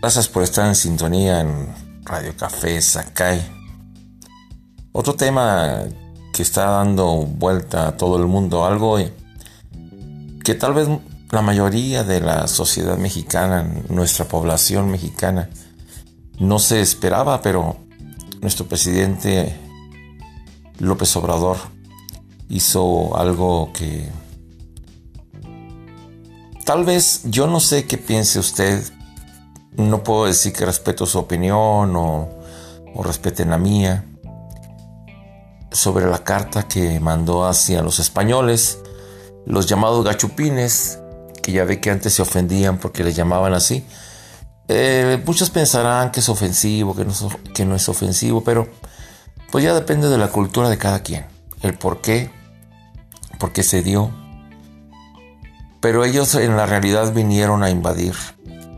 Gracias por estar en sintonía en Radio Café Sakai. Otro tema que está dando vuelta a todo el mundo, algo que tal vez la mayoría de la sociedad mexicana, nuestra población mexicana, no se esperaba, pero nuestro presidente López Obrador hizo algo que tal vez yo no sé qué piense usted, no puedo decir que respeto su opinión o, o respeten la mía sobre la carta que mandó hacia los españoles, los llamados gachupines, que ya ve que antes se ofendían porque les llamaban así. Eh, muchos pensarán que es ofensivo, que no, que no es ofensivo, pero pues ya depende de la cultura de cada quien, el por qué, por qué se dio. Pero ellos en la realidad vinieron a invadir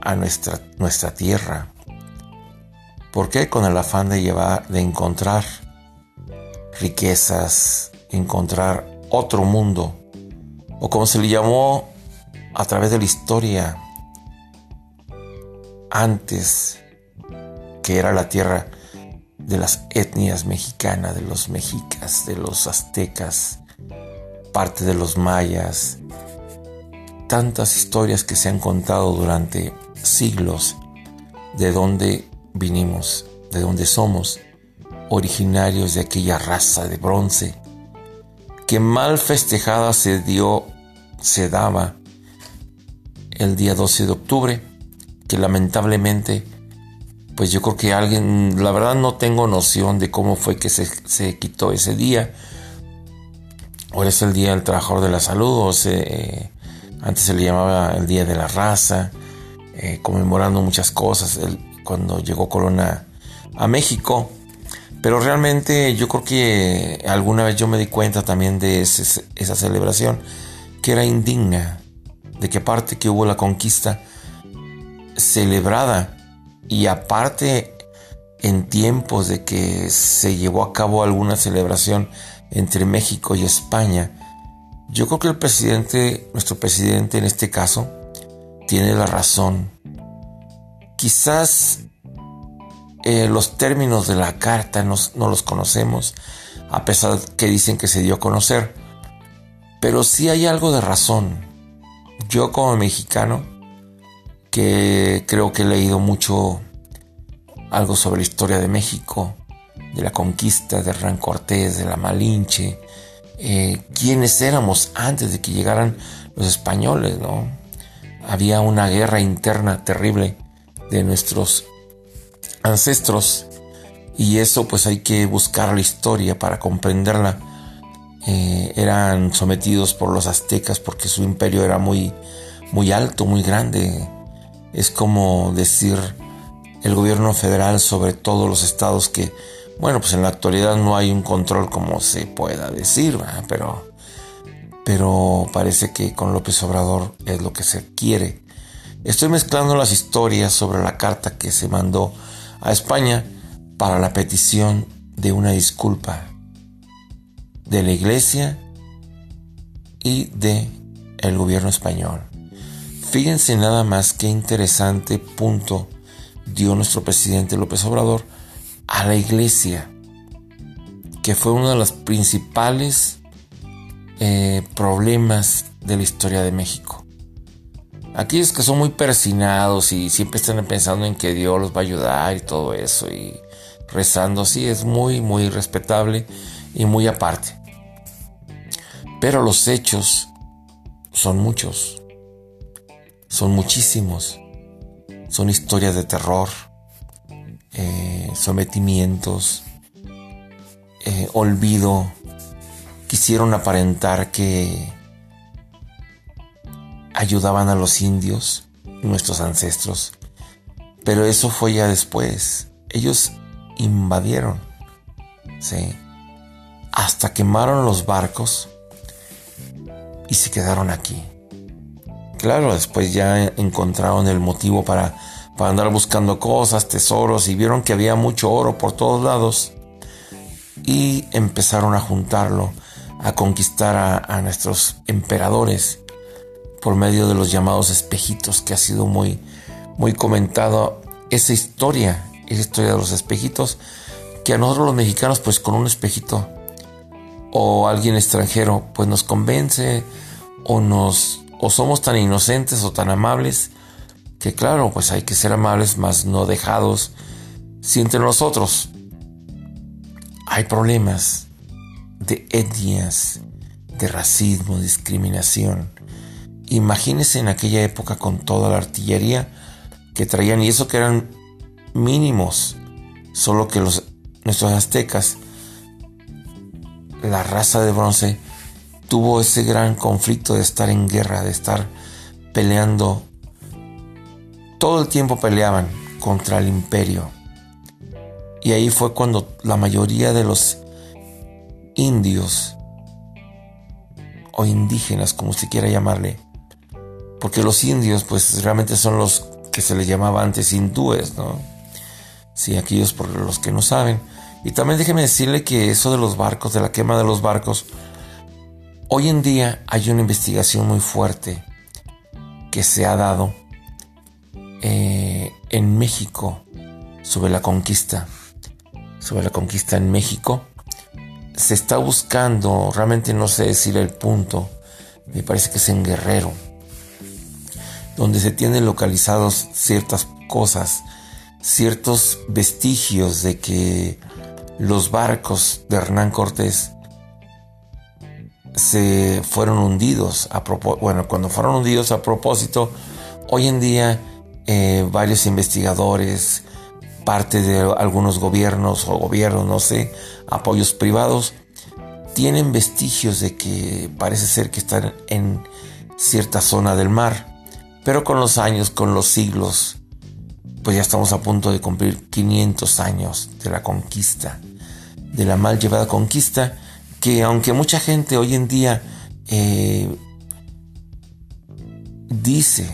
a nuestra, nuestra tierra. ¿Por qué? Con el afán de llevar, de encontrar riquezas, encontrar otro mundo, o como se le llamó a través de la historia antes, que era la tierra de las etnias mexicanas, de los mexicas, de los aztecas, parte de los mayas, tantas historias que se han contado durante siglos de dónde vinimos, de dónde somos, originarios de aquella raza de bronce, que mal festejada se dio, se daba el día 12 de octubre, que lamentablemente pues yo creo que alguien, la verdad no tengo noción de cómo fue que se, quitó ese día. Ahora es el Día del Trabajador de la Salud, o se, antes se le llamaba el Día de la Raza, eh, conmemorando muchas cosas cuando llegó Corona a México. Pero realmente yo creo que alguna vez yo me di cuenta también de esa celebración que era indigna, de que aparte que hubo la conquista celebrada y aparte, en tiempos de que se llevó a cabo alguna celebración entre México y España, yo creo que el presidente, nuestro presidente en este caso, tiene la razón. Quizás eh, los términos de la carta no, los conocemos, a pesar que dicen que se dio a conocer, pero sí hay algo de razón. Yo como mexicano, que creo que he leído mucho algo sobre la historia de México, de la conquista de Hernán Cortés, de la Malinche, eh, quiénes éramos antes de que llegaran los españoles, ¿no? Había una guerra interna terrible de nuestros ancestros y eso pues hay que buscar la historia para comprenderla. Eh, eran sometidos por los aztecas porque su imperio era muy, muy alto, muy grande es como decir el gobierno federal sobre todos los estados que, bueno, pues en la actualidad no hay un control como se pueda decir, pero pero parece que con López Obrador es lo que se quiere. Estoy mezclando las historias sobre la carta que se mandó a España para la petición de una disculpa de la iglesia y de el gobierno español. Fíjense nada más qué interesante punto dio nuestro presidente López Obrador a la iglesia, que fue uno de los principales eh, problemas de la historia de México. Aquellos que son muy persinados y siempre están pensando en que Dios los va a ayudar y todo eso y rezando, sí, es muy, muy respetable y muy aparte. Pero los hechos son muchos son muchísimos. Son historias de terror, eh, sometimientos, eh, olvido. Quisieron aparentar que ayudaban a los indios, nuestros ancestros. Pero eso fue ya después. Ellos invadieron. ¿sí? Hasta quemaron los barcos y se quedaron aquí. Claro, después ya encontraron el motivo para, para andar buscando cosas, tesoros y vieron que había mucho oro por todos lados y empezaron a juntarlo, a conquistar a, nuestros emperadores por medio de los llamados espejitos que ha sido muy, muy comentado esa historia, esa historia de los espejitos, que a nosotros los mexicanos pues con un espejito o alguien extranjero pues nos convence o nos o somos tan inocentes o tan amables que claro pues hay que ser amables más no dejados si entre nosotros hay problemas de etnias de racismo discriminación imagínense en aquella época con toda la artillería que traían y eso que eran mínimos solo que los nuestros aztecas la raza de bronce tuvo ese gran conflicto de estar en guerra, de estar peleando. Todo el tiempo peleaban contra el imperio. Y ahí fue cuando la mayoría de los indios o indígenas, como se quiera llamarle, porque los indios pues realmente son los que se les llamaba antes hindúes, ¿no? Sí, aquellos por los que no saben. Y también déjeme decirle que eso de los barcos, de la quema de los barcos, hoy en día hay una investigación muy fuerte que se ha dado eh, en México sobre la conquista, sobre la conquista en México. Se está buscando, realmente no sé decir el punto, me parece que es en Guerrero, donde se tienen localizados ciertas cosas, ciertos vestigios de que los barcos de Hernán Cortés se fueron hundidos a propósito, bueno, cuando fueron hundidos a propósito, hoy en día eh, varios investigadores, parte de algunos gobiernos o gobiernos, no sé, apoyos privados, tienen vestigios de que parece ser que están en cierta zona del mar, pero con los años, con los siglos, pues ya estamos a punto de cumplir 500 años de la conquista de la mal llevada conquista, que aunque mucha gente hoy en día eh, dice,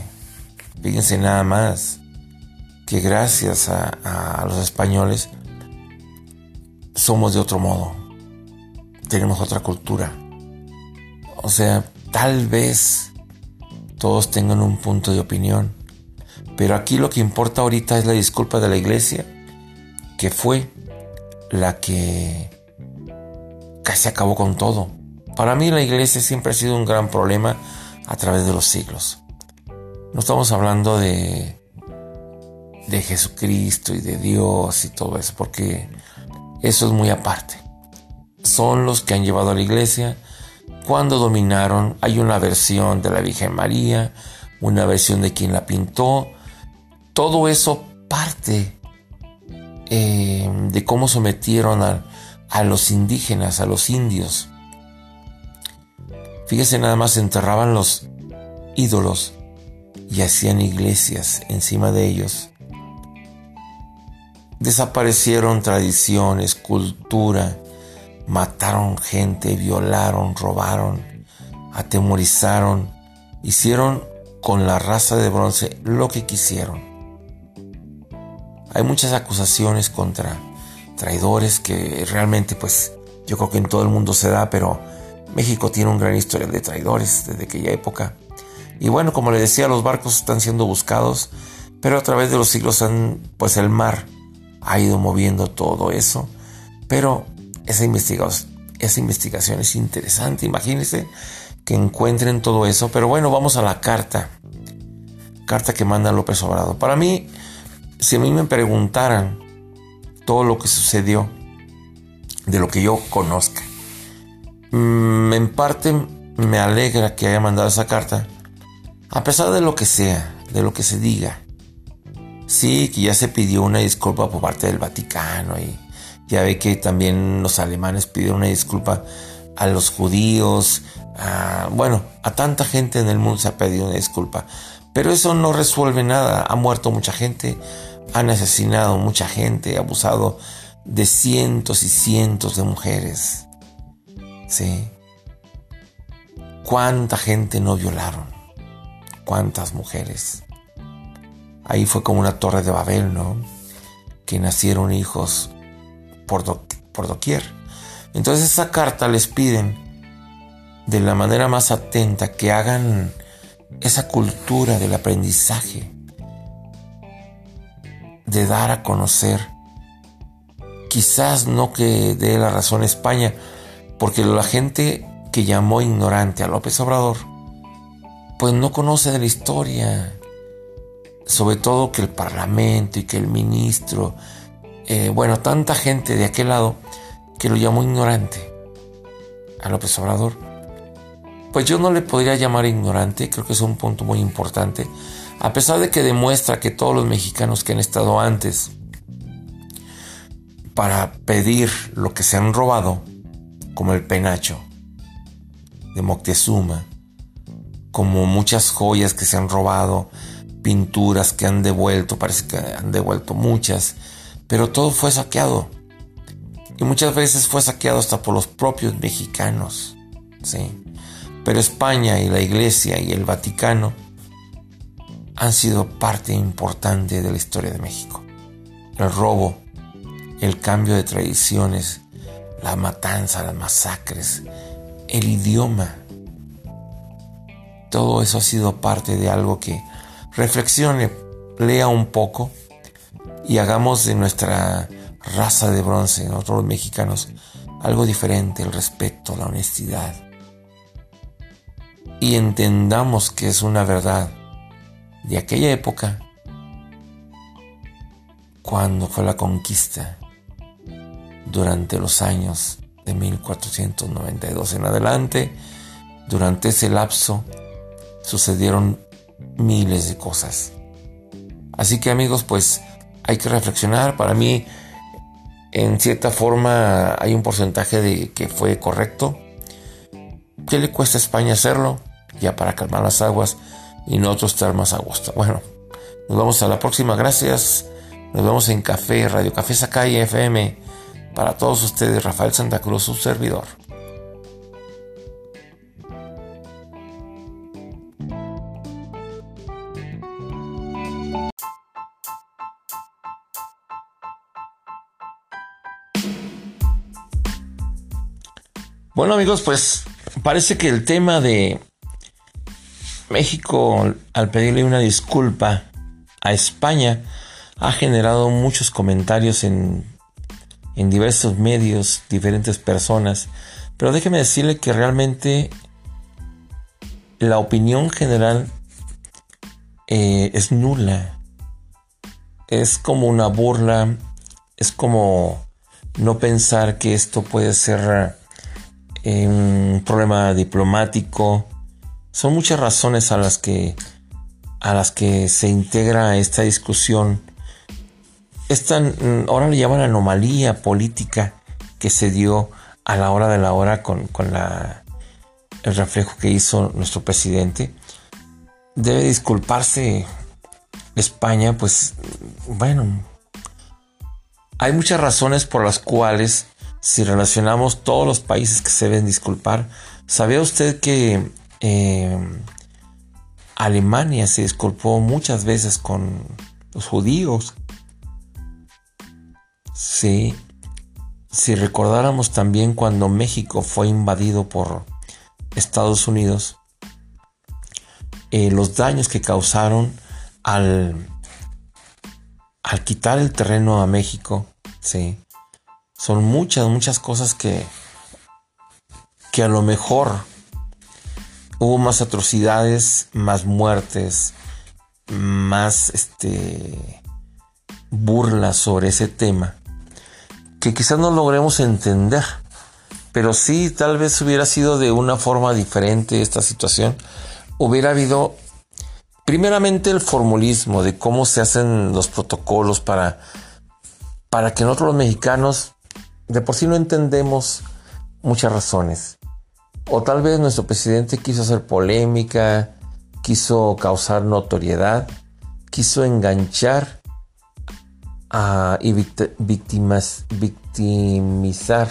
fíjense nada más, que gracias a, los españoles somos de otro modo, tenemos otra cultura. O sea, tal vez todos tengan un punto de opinión, pero aquí lo que importa ahorita es la disculpa de la iglesia, que fue la que casi acabó con todo. Para mí la iglesia siempre ha sido un gran problema a través de los siglos. No estamos hablando de, de Jesucristo y de Dios y todo eso, porque eso es muy aparte. Son los que han llevado a la iglesia cuando dominaron. Hay una versión de la Virgen María, una versión de quien la pintó. Todo eso parte eh, de cómo sometieron a, a los indígenas, a los indios. Fíjese nada más, enterraban los ídolos y hacían iglesias encima de ellos. Desaparecieron tradiciones, cultura, mataron gente, violaron, robaron, atemorizaron, hicieron con la raza de bronce lo que quisieron. Hay muchas acusaciones contra traidores que realmente pues yo creo que en todo el mundo se da, pero México tiene un gran historial de traidores desde aquella época. Y bueno, como le decía, los barcos están siendo buscados, pero a través de los siglos han, pues el mar ha ido moviendo todo eso. Pero esa investigación, es interesante, imagínense que encuentren todo eso. Pero bueno, vamos a la carta. Carta que manda López Obrador. Para mí, si a mí me preguntaran todo lo que sucedió, de lo que yo conozca, mm, en parte me alegra que haya mandado esa carta, a pesar de lo que sea, de lo que se diga. Sí, que ya se pidió una disculpa por parte del Vaticano y ya ve que también los alemanes pidieron una disculpa a los judíos, bueno, a tanta gente en el mundo se ha pedido una disculpa. Pero eso no resuelve nada. Ha muerto mucha gente, han asesinado mucha gente, abusado de cientos y cientos de mujeres. Sí. ¿Cuánta gente no violaron? ¿Cuántas mujeres? Ahí fue como una torre de Babel, ¿no? Que nacieron hijos por, por doquier. Entonces esa carta les piden de la manera más atenta que hagan esa cultura del aprendizaje de dar a conocer. Quizás no que dé la razón a España, porque la gente que llamó ignorante a López Obrador, pues no conoce de la historia. Sobre todo que el Parlamento y que el ministro, eh, bueno, tanta gente de aquel lado que lo llamó ignorante a López Obrador. Pues yo no le podría llamar ignorante, creo que es un punto muy importante, a pesar de que demuestra que todos los mexicanos que han estado antes para pedir lo que se han robado, como el penacho de Moctezuma, como muchas joyas que se han robado, pinturas que han devuelto, parece que han devuelto muchas, pero todo fue saqueado. Y muchas veces fue saqueado hasta por los propios mexicanos. ¿sí? Pero España y la Iglesia y el Vaticano han sido parte importante de la historia de México. El robo, el cambio de tradiciones, la matanza, las masacres, el idioma. Todo eso ha sido parte de algo que reflexione, lea un poco y hagamos de nuestra raza de bronce, nosotros los mexicanos, algo diferente, el respeto, la honestidad, y entendamos que es una verdad de aquella época cuando fue la conquista durante los años de 1492 en adelante. Durante ese lapso sucedieron miles de cosas. Así que amigos, pues hay que reflexionar. Para mí, en cierta forma, hay un porcentaje de que fue correcto. ¿Qué le cuesta a España hacerlo? ya para calmar las aguas y nosotros estar más a gusto. Bueno, nos vemos a la próxima. Gracias. Nos vemos en Café, Radio Café Sacay FM. Para todos ustedes, Rafael Santa Cruz, su servidor. Bueno amigos, pues parece que el tema de México, al pedirle una disculpa a España, ha generado muchos comentarios en, diversos medios, diferentes personas. Pero déjeme decirle que realmente la opinión general eh, es nula. Es como una burla, es como no pensar que esto puede ser eh, un problema diplomático son muchas razones a las que a las que se integra esta discusión. Esta, mm, ahora le llaman anomalía política que se dio a la hora de la hora con, la, el reflejo que hizo nuestro presidente. Debe disculparse España, pues bueno, hay muchas razones por las cuales si relacionamos todos los países que se deben disculpar, ¿sabía usted que eh, Alemania se disculpó muchas veces con los judíos. Sí, si recordáramos también cuando México fue invadido por Estados Unidos, eh, los daños que causaron al, al quitar el terreno a México, sí, son muchas, muchas cosas que, que a lo mejor hubo más atrocidades, más muertes, más este burlas sobre ese tema que quizás no logremos entender, pero sí tal vez hubiera sido de una forma diferente esta situación. Hubiera habido primeramente el formulismo de cómo se hacen los protocolos para para que nosotros los mexicanos de por sí no entendemos muchas razones. O tal vez nuestro presidente quiso hacer polémica, quiso causar notoriedad, quiso enganchar y victimizar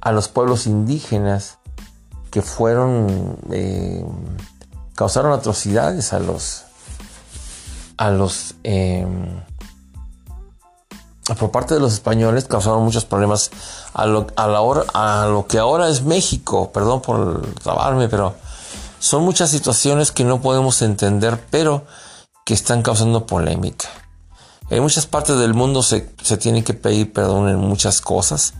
a los pueblos indígenas que fueron eh, causaron atrocidades a los a los em, por parte de los españoles causaron muchos problemas a lo, a la a lo que ahora es México. Perdón por trabarme, pero son muchas situaciones que no podemos entender, pero que están causando polémica. En muchas partes del mundo se, se tiene que pedir perdón en muchas cosas.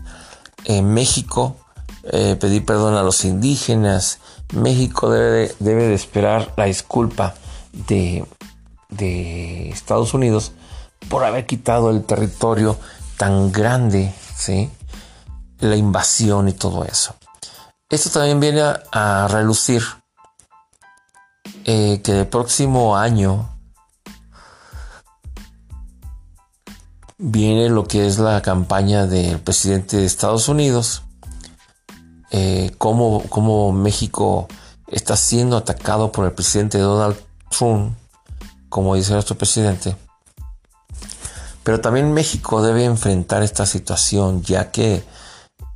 En México, eh, pedir perdón a los indígenas. México debe de, debe de esperar la disculpa de, de Estados Unidos por haber quitado el territorio tan grande, ¿sí? la invasión y todo eso. Esto también viene a, relucir eh, que el próximo año viene lo que es la campaña del presidente de Estados Unidos, eh, cómo, México está siendo atacado por el presidente Donald Trump, como dice nuestro presidente. Pero también México debe enfrentar esta situación, ya que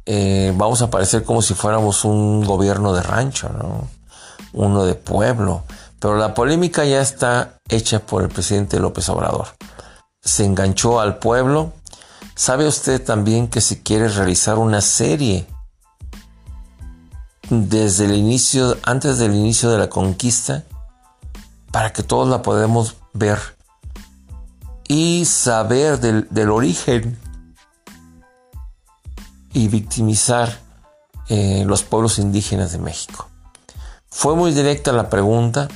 eh, vamos a parecer como si fuéramos un gobierno de rancho, uno de pueblo. Pero la polémica ya está hecha por el presidente López Obrador se enganchó al pueblo. ¿Sabe usted también que si quiere realizar una serie desde el inicio, antes del inicio de la conquista, para que todos la podamos ver y saber del, origen y victimizar eh, los pueblos indígenas de México? Fue muy directa la pregunta,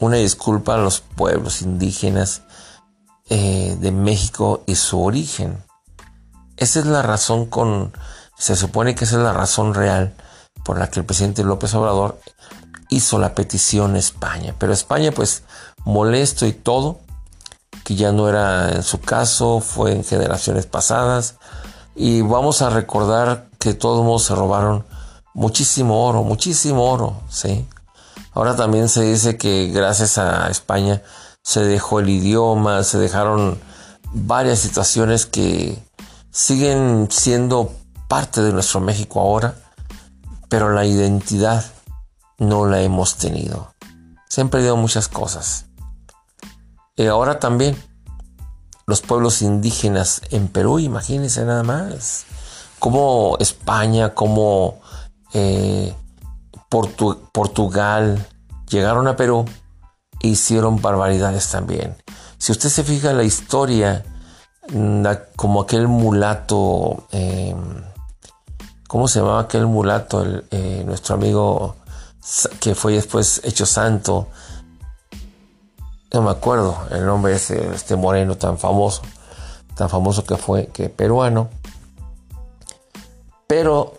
una disculpa a los pueblos indígenas eh, de México y su origen. Esa es la razón con, se supone que esa es la razón real por la que el presidente López Obrador hizo la petición a España. Pero España pues molesto y todo, que ya no era en su caso, fue en generaciones pasadas. Y vamos a recordar que todos modos se robaron muchísimo oro, muchísimo oro, ¿sí? Ahora también se dice que gracias a España se dejó el idioma, se dejaron varias situaciones que siguen siendo parte de nuestro México ahora, pero la identidad no la hemos tenido. Se han perdido muchas cosas. Y ahora también los pueblos indígenas en Perú, imagínense nada más, como España, como eh, Portugal llegaron a Perú hicieron barbaridades también. Si usted se fija en la historia, mm, como aquel mulato, em, ¿cómo se llamaba aquel mulato? Eh, nuestro amigo que fue después hecho santo. No me acuerdo el nombre de este, este moreno tan famoso, tan famoso que fue, que peruano. Pero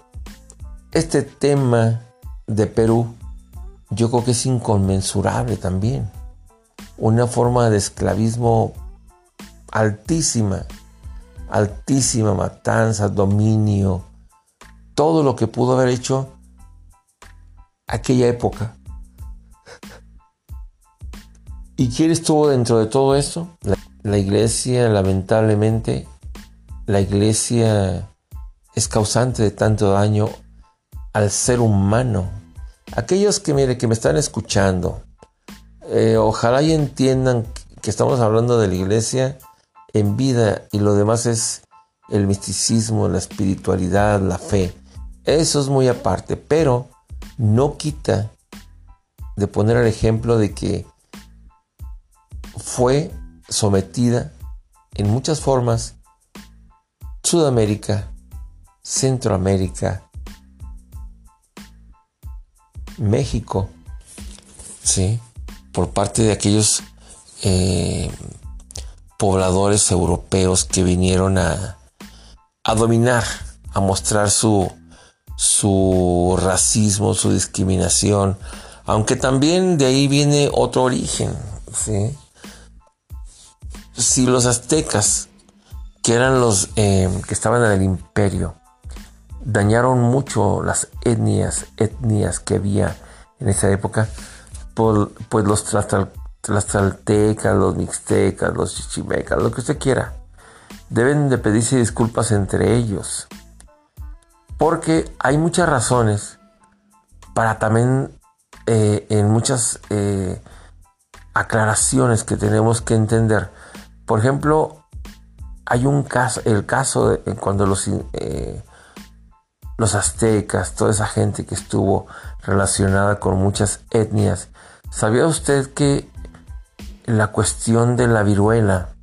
este tema de Perú yo creo que es inconmensurable también. Una forma de esclavismo altísima, altísima matanza, dominio, todo lo que pudo haber hecho aquella época. ¿Y quién estuvo dentro de todo esto? La, iglesia, lamentablemente, la iglesia es causante de tanto daño al ser humano Aquellos que, mire, que me están escuchando, eh, ojalá y entiendan que estamos hablando de la iglesia en vida y lo demás es el misticismo, la espiritualidad, la fe. Eso es muy aparte, pero no quita de poner el ejemplo de que fue sometida en muchas formas Sudamérica, Centroamérica, México, ¿sí? Por parte de aquellos eh, pobladores europeos que vinieron a, a dominar, a mostrar su, su racismo, su discriminación, aunque también de ahí viene otro origen, ¿sí? Si los aztecas, que eran los eh, que estaban en el imperio, dañaron mucho las etnias, etnias que había en esa época, por, pues los tlaxcaltecas, los mixtecas, los chichimecas, lo que usted quiera. Deben de pedirse disculpas entre ellos. Porque hay muchas razones para también eh, en muchas eh, aclaraciones que tenemos que entender. Por ejemplo, hay un caso, el caso de cuando los eh, los aztecas, toda esa gente que estuvo relacionada con muchas etnias. ¿Sabía usted que la cuestión de la viruela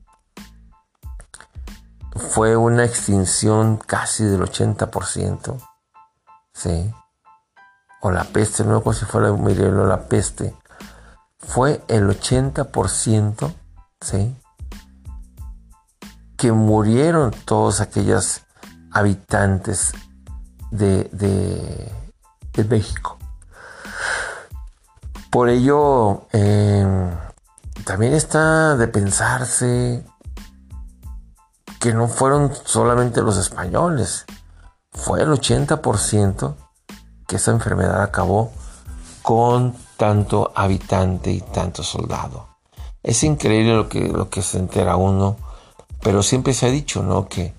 fue una extinción casi del 80%. Sí. O la peste, no como si fuera o la peste. Fue el 80%, ¿sí? Que murieron todos aquellos habitantes de, de, México. Por ello, eh, también está de pensarse que no fueron solamente los españoles, fue el 80% que esa enfermedad acabó con tanto habitante y tanto soldado. Es increíble lo que, lo que se entera uno, pero siempre se ha dicho, ¿no? Que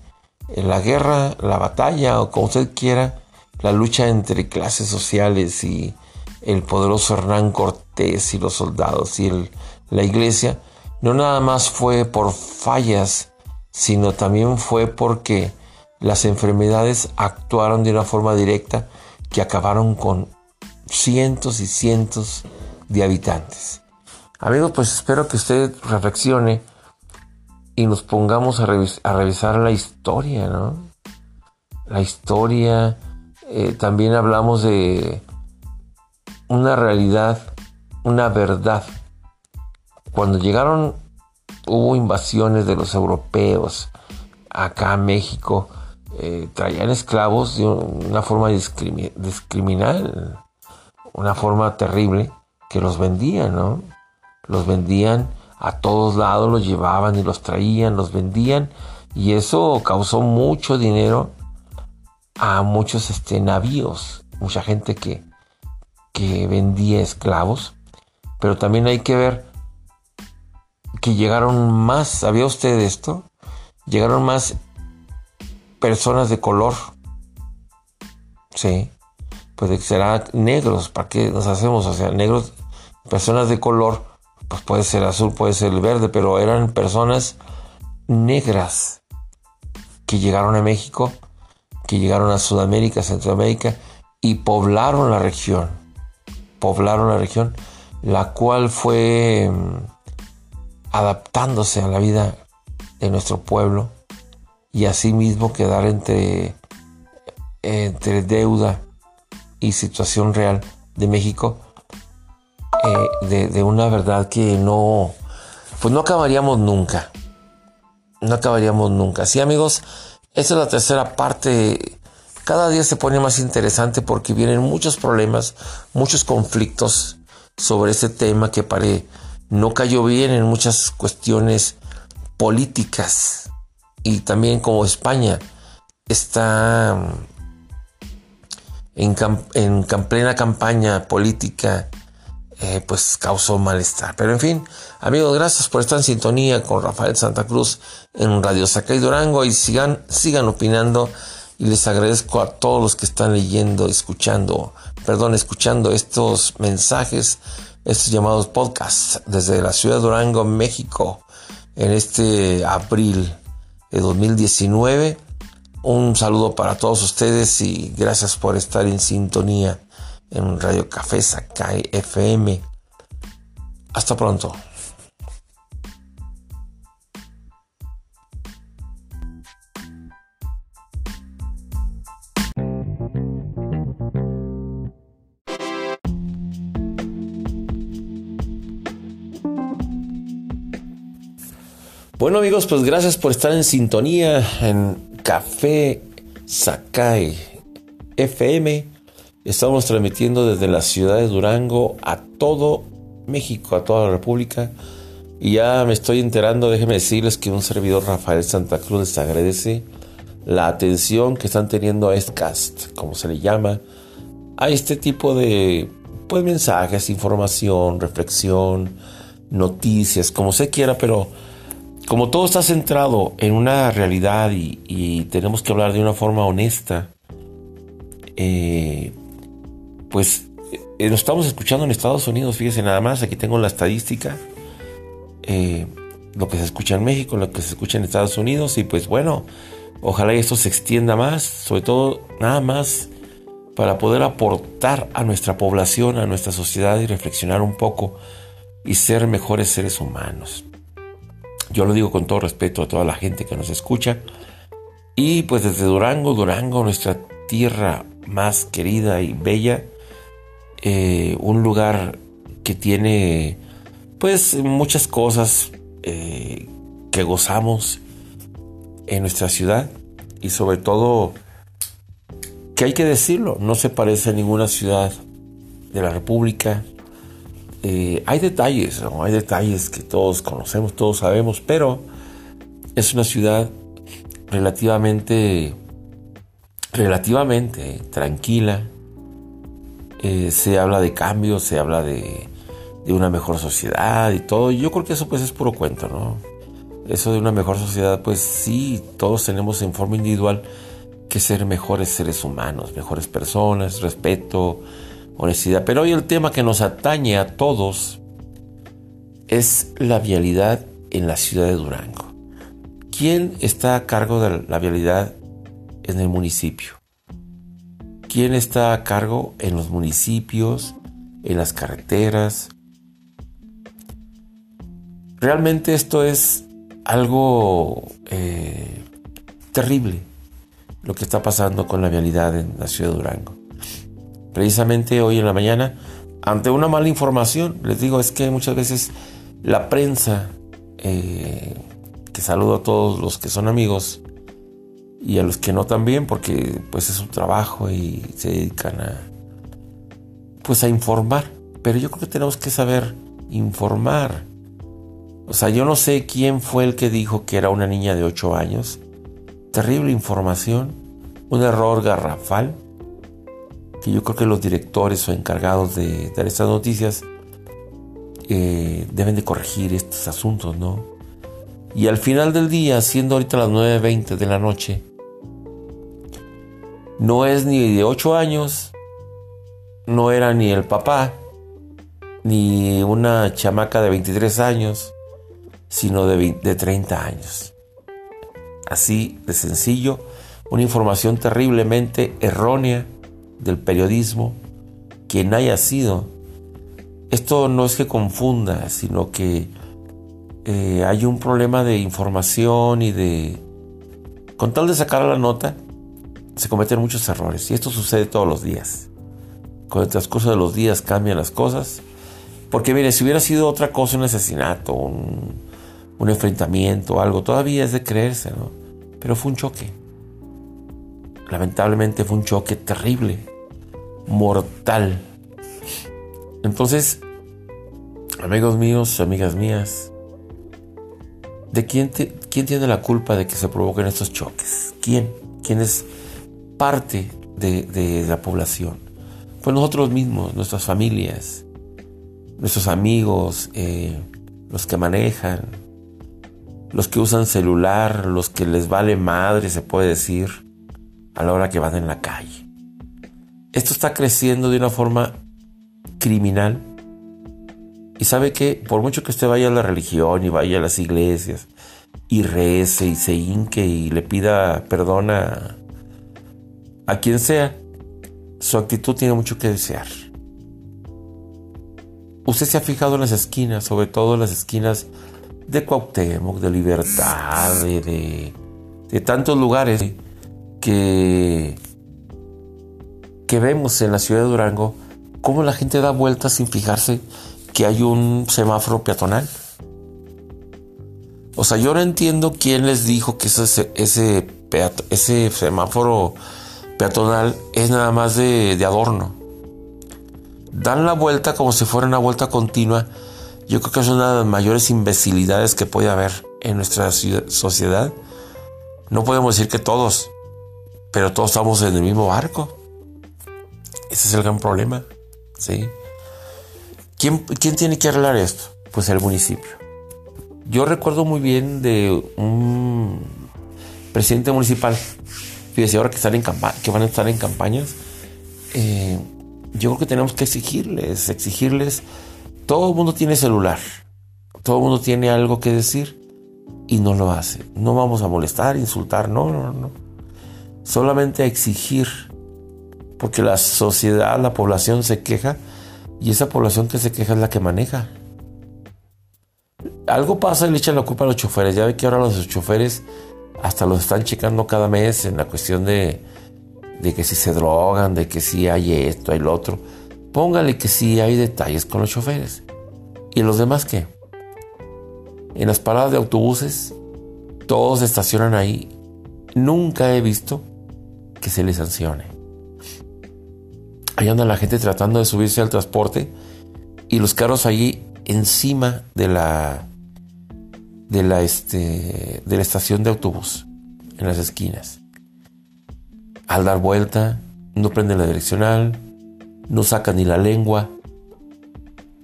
la guerra, la batalla, o como usted quiera, la lucha entre clases sociales y el poderoso Hernán Cortés y los soldados y la iglesia, no nada más fue por fallas sino también fue porque las enfermedades actuaron de una forma directa que acabaron con cientos y cientos de habitantes. Amigos, pues espero que usted reflexione y nos pongamos a, revisar la historia, ¿no? La historia, eh, también hablamos de una realidad, una verdad. Cuando llegaron hubo invasiones de los europeos acá en México. Eh, traían esclavos de una forma discriminal, una forma terrible, que los vendían, ¿no? Los vendían a todos lados, los llevaban y los traían, los vendían, y eso causó mucho dinero a muchos este, navíos, mucha gente que, que vendía esclavos, pero también hay que ver que llegaron más, ¿sabía usted esto? Llegaron más personas de color. Sí. Pues será negros, ¿para qué nos hacemos? O sea, negros, personas de color, pues puede ser azul, puede ser verde, pero eran personas negras que llegaron a México, que llegaron a Sudamérica, Centroamérica y poblaron la región. Poblaron la región, la cual fue adaptándose a la vida de nuestro pueblo y asimismo quedar entre, entre deuda y situación real de México eh, de, una verdad que no pues no acabaríamos nunca. No acabaríamos nunca. Sí amigos esa es la tercera parte. Cada día se pone más interesante porque vienen muchos problemas muchos conflictos sobre este tema que parece no cayó bien en muchas cuestiones políticas. Y también como España está en, en plena campaña política, eh, pues causó malestar. Pero en fin, amigos, gracias por estar en sintonía con Rafael Santa Cruz en Radio Sacay Durango y sigan, sigan opinando y les agradezco a todos los que están leyendo, escuchando, perdón, escuchando estos mensajes estos llamados podcasts desde la ciudad de Durango, México, en este abril de 2019. Un saludo para todos ustedes y gracias por estar en sintonía en Radio Café Sakai FM. Hasta pronto. Bueno amigos, pues gracias por estar en sintonía en Café Sakai FM. Estamos transmitiendo desde la ciudad de Durango a todo México, a toda la República. Y ya me estoy enterando, déjenme decirles que un servidor Rafael Santa Cruz les agradece la atención que están teniendo a Estcast, como se le llama, a este tipo de pues, mensajes, información, reflexión, noticias, como se quiera, pero como todo está centrado en una realidad y, tenemos que hablar de una forma honesta, eh, pues eh, lo estamos escuchando en Estados Unidos, fíjese nada más, aquí tengo la estadística, eh, lo que se escucha en México, lo que se escucha en Estados Unidos y pues bueno, ojalá esto se extienda más, sobre todo nada más para poder aportar a nuestra población, a nuestra sociedad y reflexionar un poco y ser mejores seres humanos. Yo lo digo con todo respeto a toda la gente que nos escucha. Y pues desde Durango, Durango, nuestra tierra más querida y bella, eh, un lugar que tiene pues muchas cosas eh, que gozamos en nuestra ciudad y sobre todo que hay que decirlo, no se parece a ninguna ciudad de la República. Eh, hay detalles, hay detalles que todos conocemos, todos sabemos, pero es una ciudad relativamente, relativamente tranquila. Eh, se habla de cambio, se habla de, de, una mejor sociedad y todo. Yo creo que eso pues es puro cuento, ¿no? Eso de una mejor sociedad, pues sí, todos tenemos en forma individual que ser mejores seres humanos, mejores personas, respeto, honestidad. Pero hoy el tema que nos atañe a todos es la vialidad en la ciudad de Durango. ¿Quién está a cargo de la vialidad en el municipio? ¿Quién está a cargo en los municipios, en las carreteras? Realmente esto es algo eh, terrible, lo que está pasando con la vialidad en la ciudad de Durango. Precisamente hoy en la mañana, ante una mala información, les digo, es que muchas veces la prensa eh, que saludo a todos los que son amigos y a los que no también, porque pues es un trabajo y se dedican a pues a informar. Pero yo creo que tenemos que saber informar. O sea, yo no sé quién fue el que dijo que era una niña de 8 años. Terrible información, un error garrafal, que yo creo que los directores o encargados de dar estas noticias eh, deben de corregir estos asuntos, ¿no? Y al final del día, siendo ahorita las 9.20 de la noche, no es ni de 8 años, no era ni el papá, ni una chamaca de 23 años, sino de, de 30 años. Así de sencillo, una información terriblemente errónea del periodismo, quien haya sido. Esto no es que confunda, sino que eh, hay un problema de información y de... Con tal de sacar la nota, se cometen muchos errores. Y esto sucede todos los días. Con el transcurso de los días cambian las cosas. Porque mire, si hubiera sido otra cosa, un asesinato, un, un enfrentamiento, algo, todavía es de creerse, ¿no? Pero fue un choque. Lamentablemente fue un choque terrible, mortal. Entonces, amigos míos, amigas mías, ¿De quién, quién tiene la culpa de que se provoquen estos choques? ¿Quién? ¿Quién es parte de, la población? Pues nosotros mismos, nuestras familias, nuestros amigos, eh, los que manejan, los que usan celular, los que les vale madre, se puede decir, a la hora que van en la calle. Esto está creciendo de una forma criminal y sabe que por mucho que usted vaya a la religión y vaya a las iglesias y rece y se hinque y le pida perdón a, quien sea, su actitud tiene mucho que desear. Usted se ha fijado en las esquinas, sobre todo en las esquinas de Cuauhtémoc, de Libertad, de, de, tantos lugares que, que vemos en la ciudad de Durango, cómo la gente da vueltas sin fijarse que hay un semáforo peatonal. O sea, yo no entiendo quién les dijo que ese, ese, ese semáforo peatonal es nada más de, adorno. Dan la vuelta como si fuera una vuelta continua. Yo creo que es una de las mayores imbecilidades que puede haber en nuestra sociedad. No podemos decir que todos, pero todos estamos en el mismo barco. Ese es el gran problema. ¿sí? ¿Quién, tiene que arreglar esto? Pues el municipio. Yo recuerdo muy bien de un presidente municipal, fíjese, ahora que, están en que van a estar en campañas, eh, yo creo que tenemos que exigirles, exigirles, todo el mundo tiene celular, todo el mundo tiene algo que decir y no lo hace. No vamos a molestar, insultar, no, no, no. Solamente exigir, porque la sociedad, la población se queja y esa población que se queja es la que maneja. Algo pasa y le echan la culpa a los choferes. Ya ve que ahora los choferes hasta los están checando cada mes en la cuestión de, de que si se drogan, de que si hay esto, hay lo otro. Póngale que sí hay detalles con los choferes. ¿Y los demás qué? En las paradas de autobuses, todos estacionan ahí. Nunca he visto que se les sancione. Ahí anda la gente tratando de subirse al transporte y los carros allí encima de la de la este de la estación de autobús en las esquinas. Al dar vuelta, no prende la direccional, no saca ni la lengua.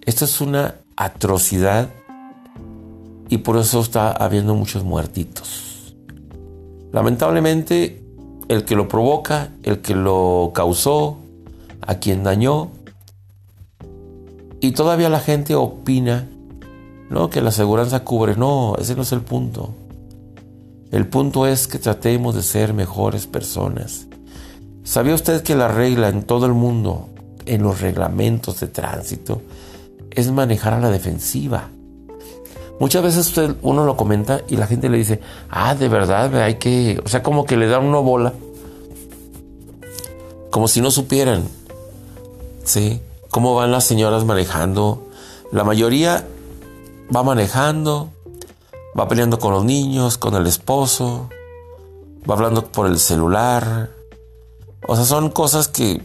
Esto es una atrocidad y por eso está habiendo muchos muertitos. Lamentablemente, el que lo provoca, el que lo causó, a quien dañó, y todavía la gente opina, ¿no? Que la aseguranza cubre. No, ese no es el punto. El punto es que tratemos de ser mejores personas. ¿Sabía usted que la regla en todo el mundo, en los reglamentos de tránsito, es manejar a la defensiva? Muchas veces usted, uno lo comenta y la gente le dice, ah, de verdad, hay que, o sea, como que le dan una bola, como si no supieran, ¿sí? Cómo van las señoras manejando. La mayoría va manejando, va peleando con los niños, con el esposo, va hablando por el celular, o sea, son cosas que,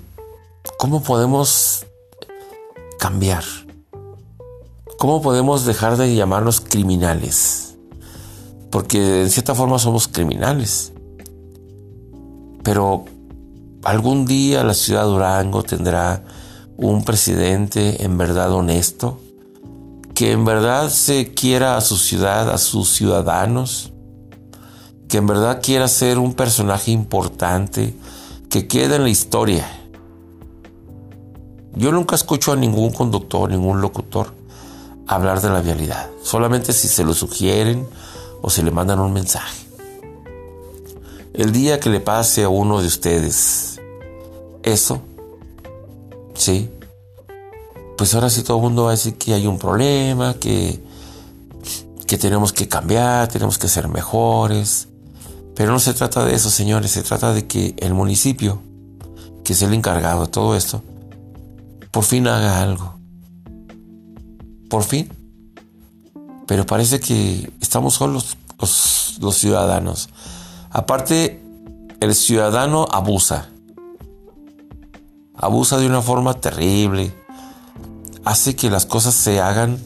¿cómo podemos cambiar? ¿Cómo podemos dejar de llamarnos criminales? Porque en cierta forma somos criminales. Pero algún día la ciudad de Durango tendrá un presidente en verdad honesto, que en verdad se quiera a su ciudad, a sus ciudadanos, que en verdad quiera ser un personaje importante que quede en la historia. Yo nunca escucho a ningún conductor, ningún locutor hablar de la vialidad, solamente si se lo sugieren o se le mandan un mensaje. El día que le pase a uno de ustedes eso, sí, pues ahora sí todo el mundo va a decir que hay un problema, que, que tenemos que cambiar, tenemos que ser mejores, pero no se trata de eso, señores, se trata de que el municipio, que es el encargado de todo esto, por fin haga algo. Por fin. Pero parece que estamos solos los, los ciudadanos. Aparte, el ciudadano abusa. Abusa de una forma terrible. Hace que las cosas se hagan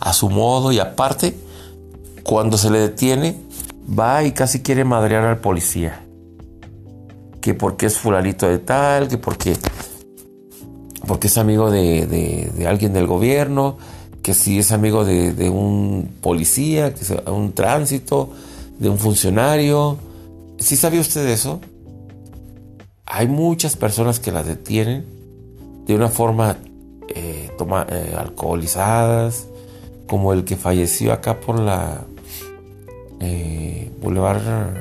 a su modo y aparte, cuando se le detiene, va y casi quiere madrear al policía. Que porque es fulanito de tal, que porque, porque es amigo de, alguien del gobierno, que si es amigo de, un policía, que un tránsito, de un funcionario. ¿Sí sabía usted eso? Hay muchas personas que la detienen de una forma eh, eh, alcoholizadas, como el que falleció acá por la eh, Boulevard.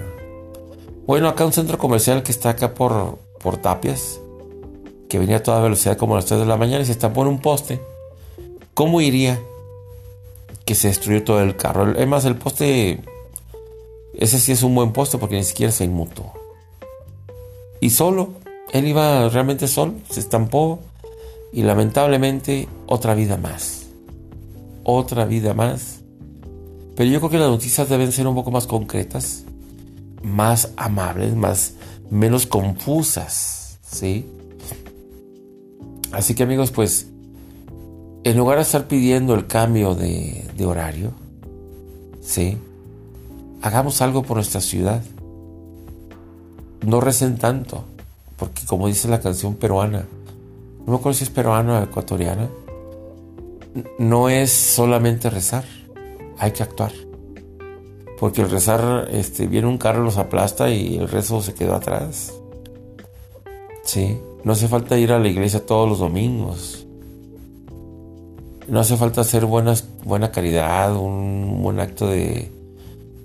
Bueno, acá un centro comercial que está acá por, por Tapias, que venía a toda velocidad como a las 3 de la mañana y se estampó en un poste. ¿Cómo iría que se destruyó todo el carro? Además, el poste, ese sí es un buen poste porque ni siquiera se inmutó. Y solo, él iba realmente solo, se estampó y lamentablemente otra vida más. Otra vida más pero yo creo que las noticias deben ser un poco más concretas, más amables, más menos confusas, ¿sí? Así que amigos, pues, en lugar de estar pidiendo el cambio de, horario, ¿sí? Hagamos algo por nuestra ciudad. No recen tanto, porque como dice la canción peruana, no me acuerdo si es peruana o ecuatoriana, no es solamente rezar hay que actuar. Porque el rezar, este, viene un carro, los aplasta y el rezo se quedó atrás. Sí, no hace falta ir a la iglesia todos los domingos. No hace falta hacer buenas, buena caridad, un buen acto de,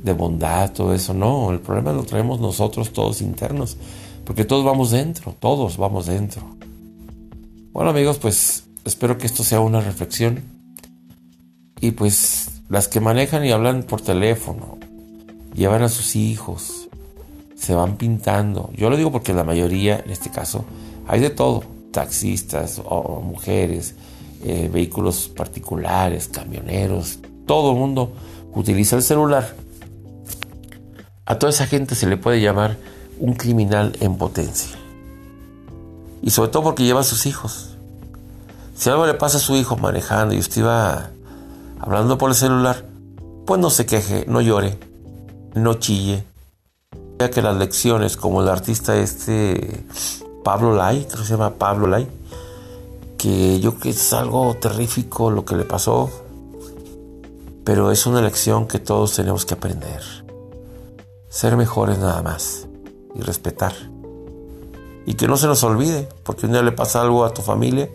de bondad, todo eso. No, el problema lo traemos nosotros todos internos. Porque todos vamos dentro, todos vamos dentro. Bueno amigos, pues espero que esto sea una reflexión. Y pues las que manejan y hablan por teléfono, llevan a sus hijos, se van pintando. Yo lo digo porque la mayoría, en este caso, hay de todo. Taxistas o mujeres, eh, vehículos particulares, camioneros, todo el mundo utiliza el celular. A toda esa gente se le puede llamar un criminal en potencia. Y sobre todo porque lleva a sus hijos. Si algo le pasa a su hijo manejando y usted va hablando por el celular, pues no se queje, no llore, no chille. Ya que las lecciones, como el artista este Pablo Lai, creo que se llama Pablo Lai, que yo creo que es algo terrífico lo que le pasó, pero es una lección que todos tenemos que aprender. Ser mejores nada más y respetar. Y que no se nos olvide, porque un día le pasa algo a tu familia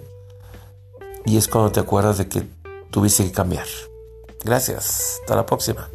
y es cuando te acuerdas de que tuviste que cambiar. Gracias, hasta la próxima.